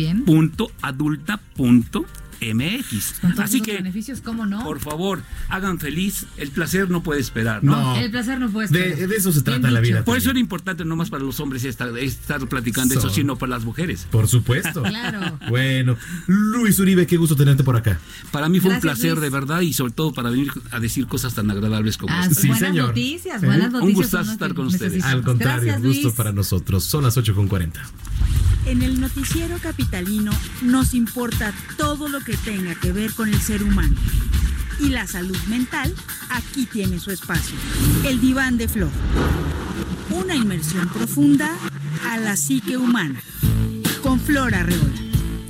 Con todos Así que, beneficios, ¿cómo no? por favor, hagan feliz. El placer no puede esperar, ¿no? No. El placer no puede De, esperar. de eso se Bien trata la vida. Por eso era importante no más para los hombres estar, estar platicando eso, So. sino para las mujeres. Por supuesto. Claro. Bueno, Luis Uribe, qué gusto tenerte por acá. Para mí fue un placer Luis. de verdad y sobre todo para venir a decir cosas tan agradables como Ah, esta. Sí, buenas señor. noticias, ¿Eh? buenas Un noticias. gustazo son las estar con ustedes. necesitamos. Al contrario, Gracias, gusto Luis. para nosotros. Son las 8.40. En el noticiero capitalino nos importa todo lo que tenga que ver con el ser humano. Y la salud mental aquí tiene su espacio. El diván de Flor. Una inmersión profunda a la psique humana. Con Flor Arreola.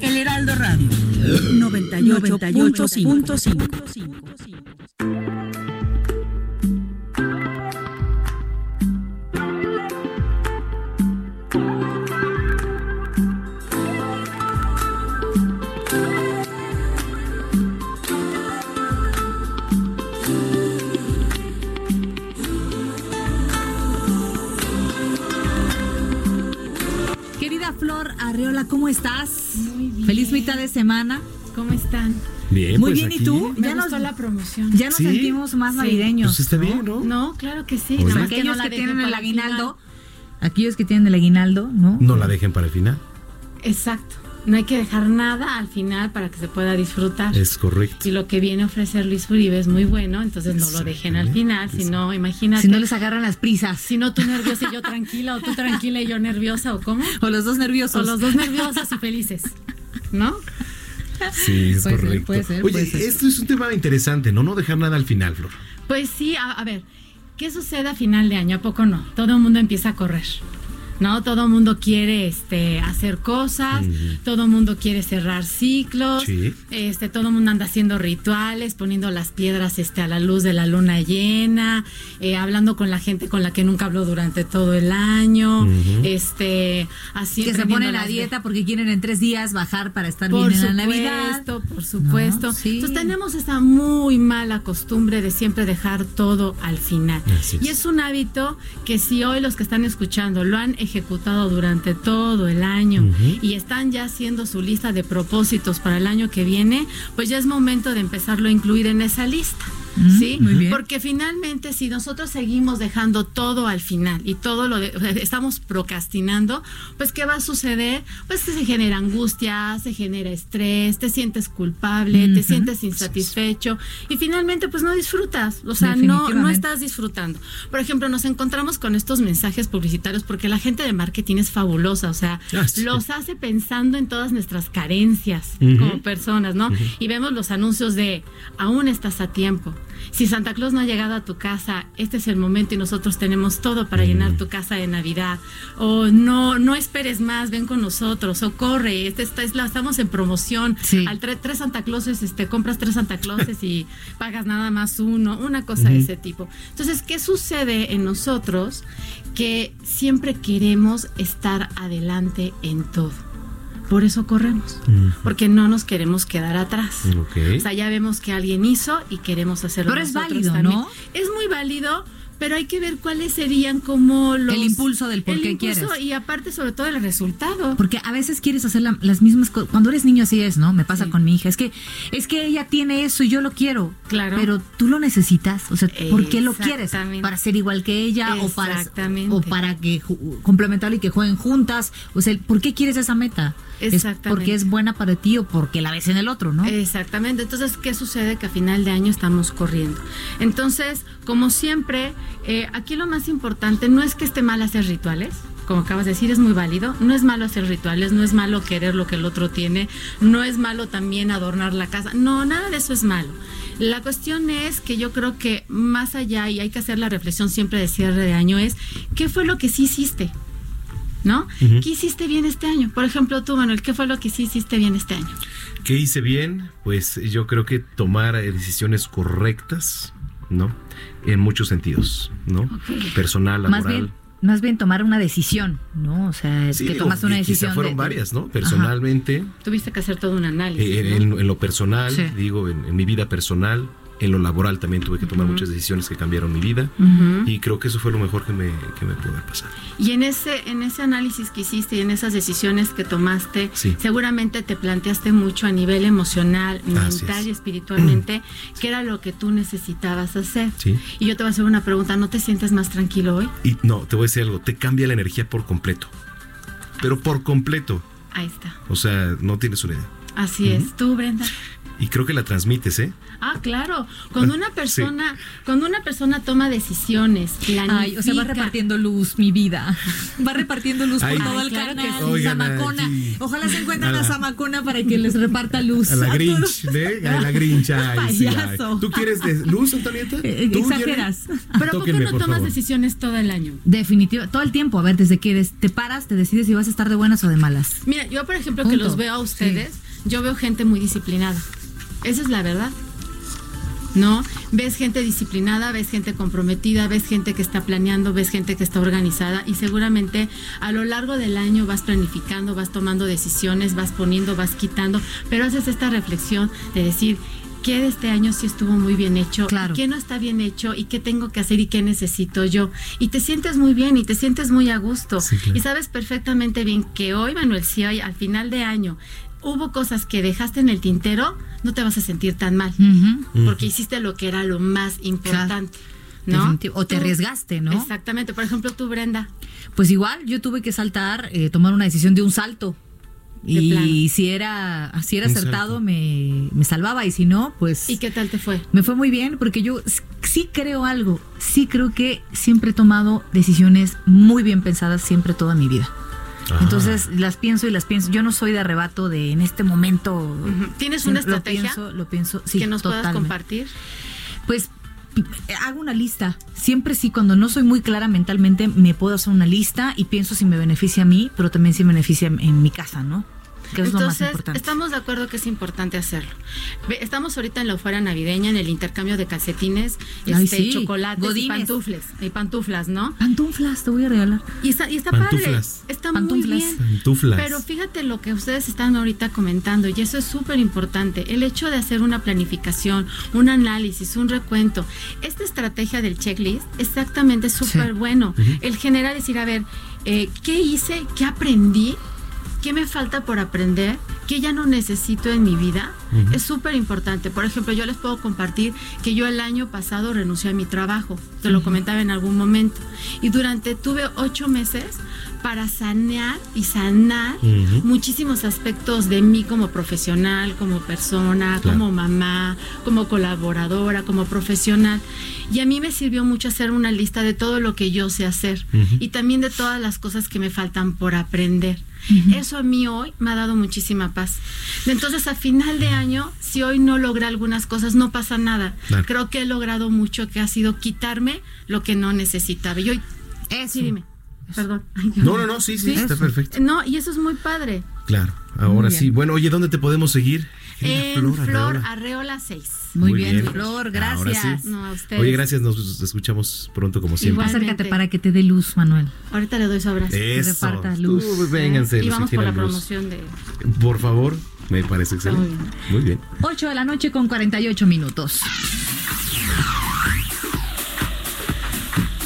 El Heraldo Radio. 98.5. Arreola, ¿cómo estás? Muy bien. Feliz mitad de semana. ¿Cómo están? Bien, Muy pues bien, ¿y tú? Me Ya nos- gustó la promoción. Ya nos Sí. sentimos más Sí. navideños. Pues está bien, ¿no? No, claro que sí. Oye. nada más que Aquellos no la que tienen el final. aguinaldo, aquellos que tienen el aguinaldo, ¿no? No la dejen para el final. Exacto. No hay que dejar nada al final para que se pueda disfrutar. Es correcto. Y lo que viene a ofrecer Luis Uribe es muy bueno, entonces no lo dejen al final, si no, imagínate. Si no les agarran las prisas. Si no, tú nerviosa y yo tranquila, o tú tranquila y yo nerviosa, o cómo. O los dos O nerviosos. los dos nerviosos y felices. ¿No? Sí, es Puede ser, correcto. puede ser, Oye, puede ser. esto es un tema interesante, ¿no? No dejar nada al final, Flor. Pues sí, a, a ver, ¿qué sucede a final de año? ¿A poco no? Todo el mundo empieza a correr. ¿No? Todo el mundo quiere este, hacer cosas, todo el mundo quiere cerrar ciclos, este, todo el mundo anda haciendo rituales, poniendo las piedras este, a la luz de la luna llena, eh, hablando con la gente con la que nunca habló durante todo el año, este, así que se ponen a dieta porque quieren en tres días bajar para estar bien en la Navidad. Por supuesto. Entonces tenemos esta muy mala costumbre de siempre dejar todo al final. Y es un hábito que si hoy los que están escuchando lo han ejecutado durante todo el año y están ya haciendo su lista de propósitos para el año que viene, pues ya es momento de empezarlo a incluir en esa lista. ¿Sí? Porque finalmente si nosotros seguimos dejando todo al final y todo lo estamos procrastinando, pues ¿qué va a suceder? Pues que se genera angustia, se genera estrés, te sientes culpable, te sientes insatisfecho y finalmente pues no disfrutas, o sea, no no estás disfrutando. Por ejemplo, nos encontramos con estos mensajes publicitarios porque la gente de marketing es fabulosa, o sea, ah, los hace pensando en todas nuestras carencias como personas, ¿no? Y vemos los anuncios de aún estás a tiempo si Santa Claus no ha llegado a tu casa, este es el momento y nosotros tenemos todo para llenar mm. tu casa de Navidad. O no, no esperes más, ven con nosotros. O corre, este, esta es la, estamos en promoción. Al tres Santa Clauses, este, compras tres Santa Clauses y pagas nada más uno, una cosa de ese tipo. Entonces, ¿qué sucede en nosotros? Que siempre queremos estar adelante en todo. Por eso corremos, porque no nos queremos quedar atrás. O sea, ya vemos que alguien hizo y queremos hacerlo. Pero es válido, ¿no? Es muy válido, pero hay que ver cuáles serían como los... El impulso del por qué quieres. Y aparte, sobre todo, el resultado. Porque a veces quieres hacer las mismas cosas. Cuando eres niño así es, ¿no? Me pasa con mi hija. Es que, es que ella tiene eso y yo lo quiero. Claro. Pero tú lo necesitas. O sea, ¿por qué lo quieres? ¿Para ser igual que ella? ¿O para, o para que complementarlo y que jueguen juntas? O sea, ¿por qué quieres esa meta? Exactamente. ¿Es porque es buena para ti o porque la ves en el otro, no? Exactamente. Entonces, ¿qué sucede? Que a final de año estamos corriendo. Entonces, como siempre, eh, aquí lo más importante no es que esté mal hacer rituales, como acabas de decir, es muy válido. No es malo hacer rituales, no es malo querer lo que el otro tiene, no es malo también adornar la casa. No, nada de eso es malo. La cuestión es que yo creo que más allá, y hay que hacer la reflexión siempre de cierre de año, es ¿qué fue lo que sí hiciste? ¿No? ¿Qué hiciste bien este año? Por ejemplo, tú, Manuel, ¿qué fue lo que sí hiciste bien este año? ¿Qué hice bien? Pues yo creo que tomar decisiones correctas, ¿no? En muchos sentidos, ¿no? Personal, laboral. Más bien, más bien tomar una decisión, ¿no? O sea, que tomas una decisión. Quizá fueron varias, ¿no? Personalmente. Tuviste que hacer todo un análisis. Eh, en, lo personal, digo, en, mi vida personal, en lo laboral también tuve que tomar muchas decisiones que cambiaron mi vida y creo que eso fue lo mejor que me, que me pudo haber pasado. Y en ese, en ese análisis que hiciste y en esas decisiones que tomaste, seguramente te planteaste mucho a nivel emocional, mental y espiritualmente qué era lo que tú necesitabas hacer. Y yo te voy a hacer una pregunta, ¿no te sientes más tranquilo hoy? Y no, te voy a decir algo, te cambia la energía por completo. Pero por completo. Ahí está. O sea, no tienes una idea. Así es. ¿Tú, Brenda? Y creo que la transmites, ¿eh? Ah, claro. Cuando una persona, cuando una persona toma decisiones, planifica. Ay, o sea, va repartiendo luz, mi vida. Va repartiendo luz por todo el canal. Samacona. Ojalá se encuentren a, Samacona para que les reparta luz. A la Grinch, ¿eh? A la Grinch. Ay, ¿Tú quieres luz, Antonieta? Eh, exageras. Pero ¿por qué no tomas decisiones todo el año? Definitivo, todo el tiempo. A ver, desde que te paras, te decides si vas a estar de buenas o de malas. Mira, yo por ejemplo que los veo a ustedes, yo veo gente muy disciplinada. Esa es la verdad. ¿no? Ves gente disciplinada, ves gente comprometida, ves gente que está planeando, ves gente que está organizada y seguramente a lo largo del año vas planificando, vas tomando decisiones, vas poniendo, vas quitando, pero haces esta reflexión de decir, qué de este año sí estuvo muy bien hecho, claro. qué no está bien hecho y qué tengo que hacer y qué necesito yo. Y te sientes muy bien y te sientes muy a gusto. Y sabes perfectamente bien que hoy, Manuel, si hoy al final de año hubo cosas que dejaste en el tintero, no te vas a sentir tan mal, porque hiciste lo que era lo más importante. ¿no? O te arriesgaste, ¿no? Exactamente. Por ejemplo, tú, Brenda. Pues igual, yo tuve que saltar, eh, tomar una decisión de un salto. y si era, si era acertado, me, me, salvaba. Y si no, pues. ¿Y qué tal te fue? Me fue muy bien, porque yo sí creo algo. Sí creo que siempre he tomado decisiones muy bien pensadas, siempre toda mi vida. Entonces las pienso y las pienso. Yo no soy de arrebato de en este momento. ¿Tienes una estrategia? Lo pienso, lo pienso sí, que nos puedas compartir. Pues hago una lista. Siempre sí, cuando no soy muy clara mentalmente, me puedo hacer una lista y pienso si me beneficia a mí, pero también si me beneficia en mi casa, ¿no? Entonces, estamos de acuerdo que es importante hacerlo. Estamos ahorita en la euforia navideña, en el intercambio de calcetines, este, chocolates y pantufles, y pantuflas, ¿no? Pantuflas, te voy a regalar. Y está, y está padre, está muy bien. Pantuflas. Pero fíjate lo que ustedes están ahorita comentando, y eso es súper importante. El hecho de hacer una planificación, un análisis, un recuento. Esta estrategia del checklist, exactamente súper bueno. El general decir, a ver, eh, ¿qué hice? ¿Qué aprendí? ¿Qué me falta por aprender? ¿Qué ya no necesito en mi vida? Es súper importante. Por ejemplo, yo les puedo compartir que yo el año pasado renuncié a mi trabajo. Te lo comentaba en algún momento. Y durante, tuve ocho meses para sanear y sanar muchísimos aspectos de mí como profesional, como persona, como mamá, como colaboradora, como profesional. Y a mí me sirvió mucho hacer una lista de todo lo que yo sé hacer y también de todas las cosas que me faltan por aprender. Eso a mí hoy me ha dado muchísima paz. Entonces, a final de año, si hoy no logré algunas cosas, no pasa nada. Creo que he logrado mucho, que ha sido quitarme lo que no necesitaba. Y hoy, sí, dime. Perdón. no, no, no, sí, sí, está perfecto. No, y eso es muy padre. Claro, ahora sí. Bueno, oye, ¿dónde te podemos seguir? En Flor, Arreola. 6. Muy, bien, Flor, gracias. No, a ustedes. Oye, gracias, nos escuchamos pronto como siempre. Acércate para que te dé luz, Manuel. Ahorita le doy su abrazo. Eso. Que reparta luz. Vénganse. Y vamos por la promoción de... Por favor, me parece excelente. Muy bien. Muy bien. 8 de la noche con 48 minutos.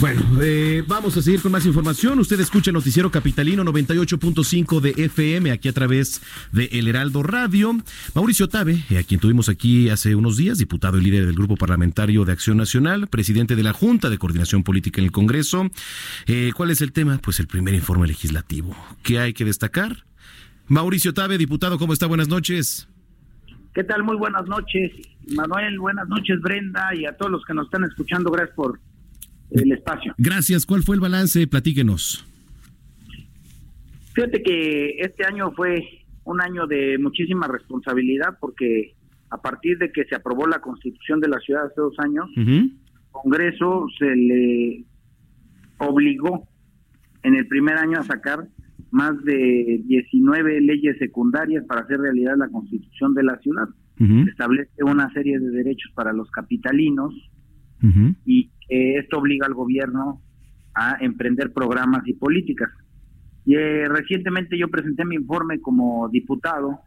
Bueno, eh, vamos a seguir con más información. Usted escucha el noticiero capitalino 98.5 de FM aquí a través de El Heraldo Radio. Mauricio Tabe, eh, a quien tuvimos aquí hace unos días, diputado y líder del Grupo Parlamentario de Acción Nacional, presidente de la Junta de Coordinación Política en el Congreso. Eh, ¿Cuál es el tema? Pues el primer informe legislativo. ¿Qué hay que destacar? Mauricio Tabe, diputado, ¿cómo está? Buenas noches. ¿Qué tal? Muy buenas noches, Manuel. Buenas noches, Brenda, y a todos los que nos están escuchando. Gracias por el espacio. Gracias. ¿Cuál fue el balance? Platíquenos. Fíjate que este año fue un año de muchísima responsabilidad porque a partir de que se aprobó la constitución de la ciudad hace dos años, el Congreso se le obligó en el primer año a sacar más de 19 leyes secundarias para hacer realidad la constitución de la ciudad. Establece una serie de derechos para los capitalinos y esto obliga al gobierno a emprender programas y políticas. Y eh, recientemente yo presenté mi informe como diputado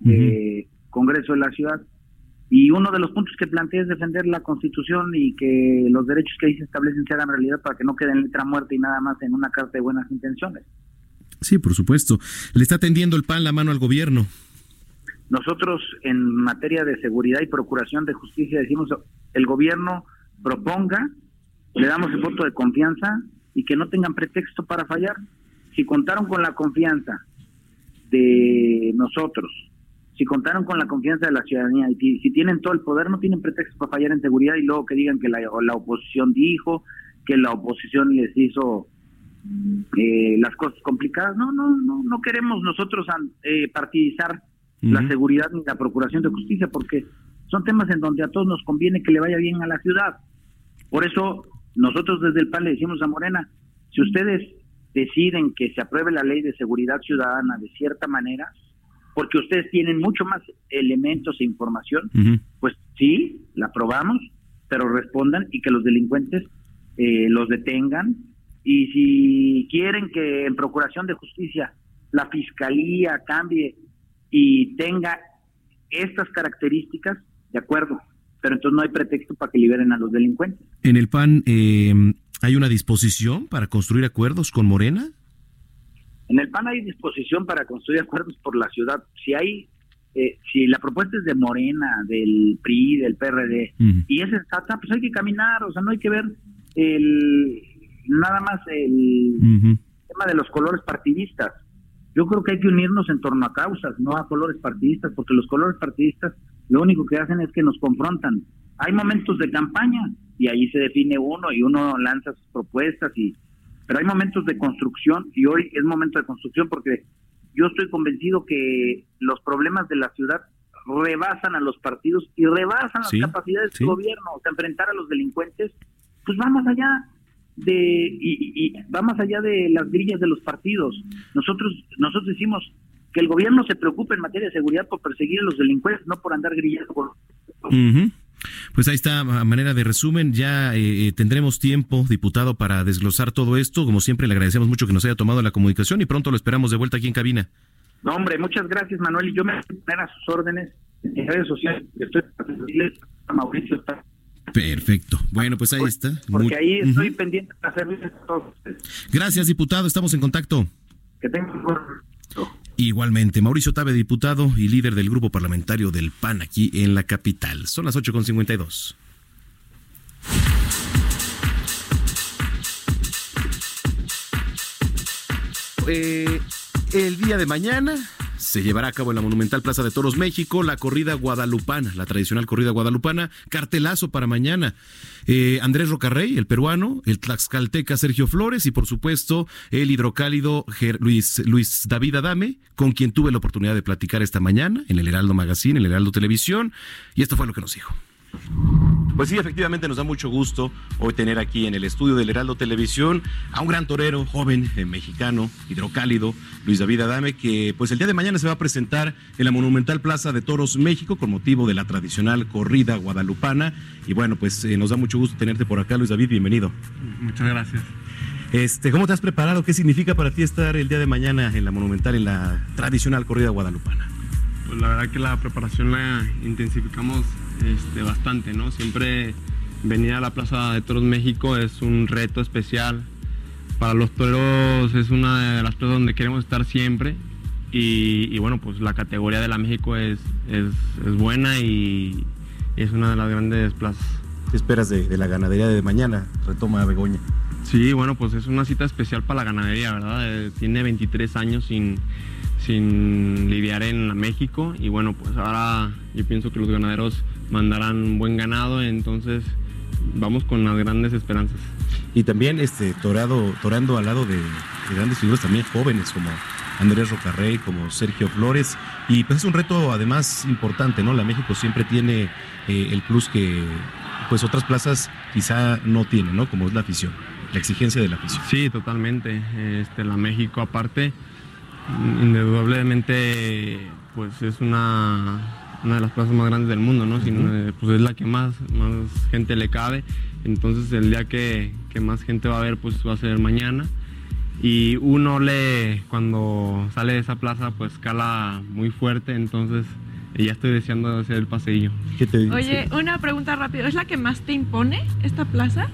de Congreso de la Ciudad y uno de los puntos que planteé es defender la Constitución y que los derechos que ahí se establecen se hagan realidad para que no queden letra muerta y nada más en una carta de buenas intenciones. Sí, por supuesto. Le está tendiendo el pan la mano al gobierno. Nosotros en materia de seguridad y procuración de justicia decimos el gobierno proponga le damos el voto de confianza y que no tengan pretexto para fallar. Si contaron con la confianza de nosotros, si contaron con la confianza de la ciudadanía y si tienen todo el poder, no tienen pretexto para fallar en seguridad y luego que digan que la, la oposición dijo, que la oposición les hizo eh, las cosas complicadas. No, no, no, no queremos nosotros eh, partidizar la seguridad ni la procuración de justicia porque son temas en donde a todos nos conviene que le vaya bien a la ciudad. Por eso nosotros desde el PAN le decimos a Morena, si ustedes deciden que se apruebe la ley de seguridad ciudadana de cierta manera, porque ustedes tienen mucho más elementos e información, pues sí, la aprobamos, pero respondan y que los delincuentes eh, los detengan. Y si quieren que en Procuración de Justicia la Fiscalía cambie y tenga estas características, de acuerdo, pero entonces no hay pretexto para que liberen a los delincuentes. En el PAN eh, hay una disposición para construir acuerdos con Morena. En el PAN hay disposición para construir acuerdos por la ciudad. Si hay, eh, si la propuesta es de Morena, del PRI, del PRD, y es sensata, pues hay que caminar, o sea, no hay que ver el nada más el tema de los colores partidistas. Yo creo que hay que unirnos en torno a causas, no a colores partidistas, porque los colores partidistas lo único que hacen es que nos confrontan. Hay momentos de campaña y ahí se define uno y uno lanza sus propuestas y pero hay momentos de construcción y hoy es momento de construcción porque yo estoy convencido que los problemas de la ciudad rebasan a los partidos y rebasan las capacidades del gobierno. O sea, enfrentar a los delincuentes, pues va más allá de y, va más allá de las grillas de los partidos. Nosotros nosotros decimos que el gobierno se preocupe en materia de seguridad por perseguir a los delincuentes, no por andar grillando. Pues ahí está, a manera de resumen, ya eh, eh, tendremos tiempo, diputado, para desglosar todo esto. Como siempre, le agradecemos mucho que nos haya tomado la comunicación y pronto lo esperamos de vuelta aquí en cabina. No, hombre, muchas gracias, Manuel, y yo me voy a poner a sus órdenes en redes sociales. Estoy a Mauricio. Perfecto. Bueno, pues ahí está. Porque ahí estoy pendiente para servirles a todos ustedes. Gracias, diputado. Estamos en contacto. Que tengan un Igualmente, Mauricio Tabe, diputado y líder del grupo parlamentario del PAN aquí en la capital. Son las 8.52. Eh, el día de mañana se llevará a cabo en la Monumental Plaza de Toros México la corrida guadalupana, la tradicional corrida guadalupana, cartelazo para mañana. Eh, Andrés Rocarrey, el peruano, el tlaxcalteca Sergio Flores y por supuesto el hidrocálido Luis, Luis David Adame, con quien tuve la oportunidad de platicar esta mañana en el Heraldo Magazine, en el Heraldo Televisión, y esto fue lo que nos dijo. Pues sí, efectivamente nos da mucho gusto hoy tener aquí en el estudio del Heraldo Televisión a un gran torero, joven, eh, mexicano, hidrocálido, Luis David Adame, que pues el día de mañana se va a presentar en la Monumental Plaza de Toros México con motivo de la tradicional corrida guadalupana. Y bueno, pues eh, nos da mucho gusto tenerte por acá, Luis David, bienvenido. Muchas gracias. Este, ¿Cómo te has preparado? ¿Qué significa para ti estar el día de mañana en la Monumental, en la tradicional corrida guadalupana? Pues la verdad que la preparación la intensificamos este, bastante, ¿no? Siempre venir a la Plaza de Toros México es un reto especial. Para los toreros es una de las plazas donde queremos estar siempre. Y, bueno, pues la categoría de la México es, es, buena y es una de las grandes plazas. ¿Qué esperas de, la ganadería de mañana? Retoma Begoña. Sí, bueno, pues es una cita especial para la ganadería, ¿verdad? Eh, tiene 23 años sin, sin lidiar en México y bueno, pues ahora yo pienso que los ganaderos mandarán buen ganado, entonces vamos con las grandes esperanzas. Y también este torado, torando al lado de, grandes figuras también jóvenes como Andrés Rocarrey, como Sergio Flores. Y pues es un reto además importante, ¿no? La México siempre tiene eh, el plus que pues otras plazas quizá no tienen, ¿no? Como es la afición, la exigencia de la afición. Sí, totalmente. Este, la México aparte, indudablemente, pues es una una de las plazas más grandes del mundo, ¿no? Eh, pues es la que más, más gente le cabe. Entonces el día que, más gente va a ver, pues va a ser mañana. Y uno le, cuando sale de esa plaza, pues cala muy fuerte, entonces ya estoy deseando hacer el paseillo. ¿Qué te Oye, una pregunta rápida, ¿es la que más te impone esta plaza?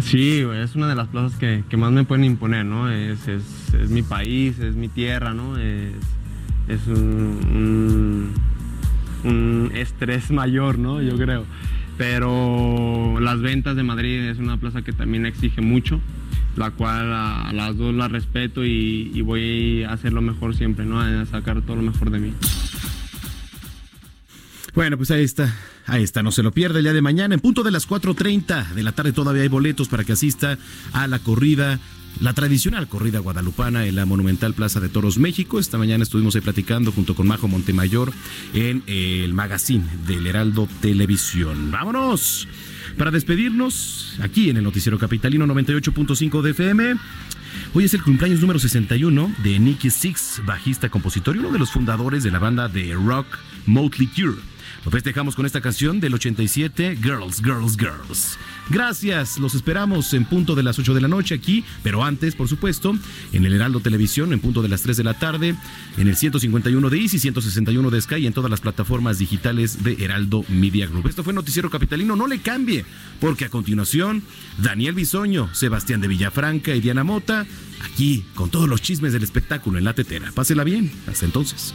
Sí, es una de las plazas que, más me pueden imponer, ¿no? Es, es, mi país, es mi tierra, ¿no? Es, un estrés mayor, ¿no? Yo creo. Pero las ventas de Madrid es una plaza que también exige mucho, la cual a, las dos la respeto y, voy a hacer lo mejor siempre, ¿no? A sacar todo lo mejor de mí. Bueno, pues ahí está. Ahí está, no se lo pierda el día de mañana. En punto de las 4.30 de la tarde todavía hay boletos para que asista a la corrida la tradicional corrida guadalupana en la monumental Plaza de Toros México. Esta mañana estuvimos ahí platicando junto con Majo Montemayor en el magazine del Heraldo Televisión. ¡Vámonos! Para despedirnos, aquí en el Noticiero Capitalino 98.5 de FM. Hoy es el cumpleaños número 61 de Nicky Six, bajista, compositor y uno de los fundadores de la banda de rock Motley Crue. Lo festejamos con esta canción del 87, Girls, Girls, Girls. Gracias, los esperamos en punto de las 8 de la noche aquí, pero antes, por supuesto, en el Heraldo Televisión en punto de las 3 de la tarde, en el 151 de Easy, 161 de Sky y en todas las plataformas digitales de Heraldo Media Group. Esto fue Noticiero Capitalino, no le cambie, porque a continuación, Daniel Bisoño, Sebastián de Villafranca y Diana Mota, aquí con todos los chismes del espectáculo en la tetera. Pásela bien, hasta entonces.